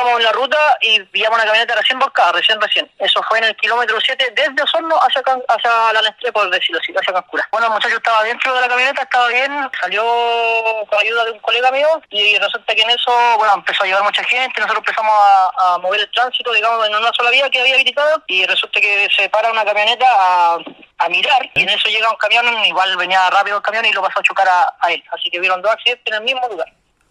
íbamos en la ruta y pillamos una camioneta recién volcada, recién, recién. Eso fue en el kilómetro 7 desde Osorno hacia, hacia la Nestlé, por decirlo así, hacia Cancura. Bueno, el muchacho estaba dentro de la camioneta, estaba bien, salió con ayuda de un colega mío y resulta que en eso, bueno, empezó a llevar mucha gente, nosotros empezamos a, mover el tránsito, digamos, en una sola vía que había habilitado y resulta que se para una camioneta a, mirar y en eso llega un camión, igual venía rápido el camión y lo pasó a chocar a, a él. Así que vieron dos accidentes en el mismo lugar.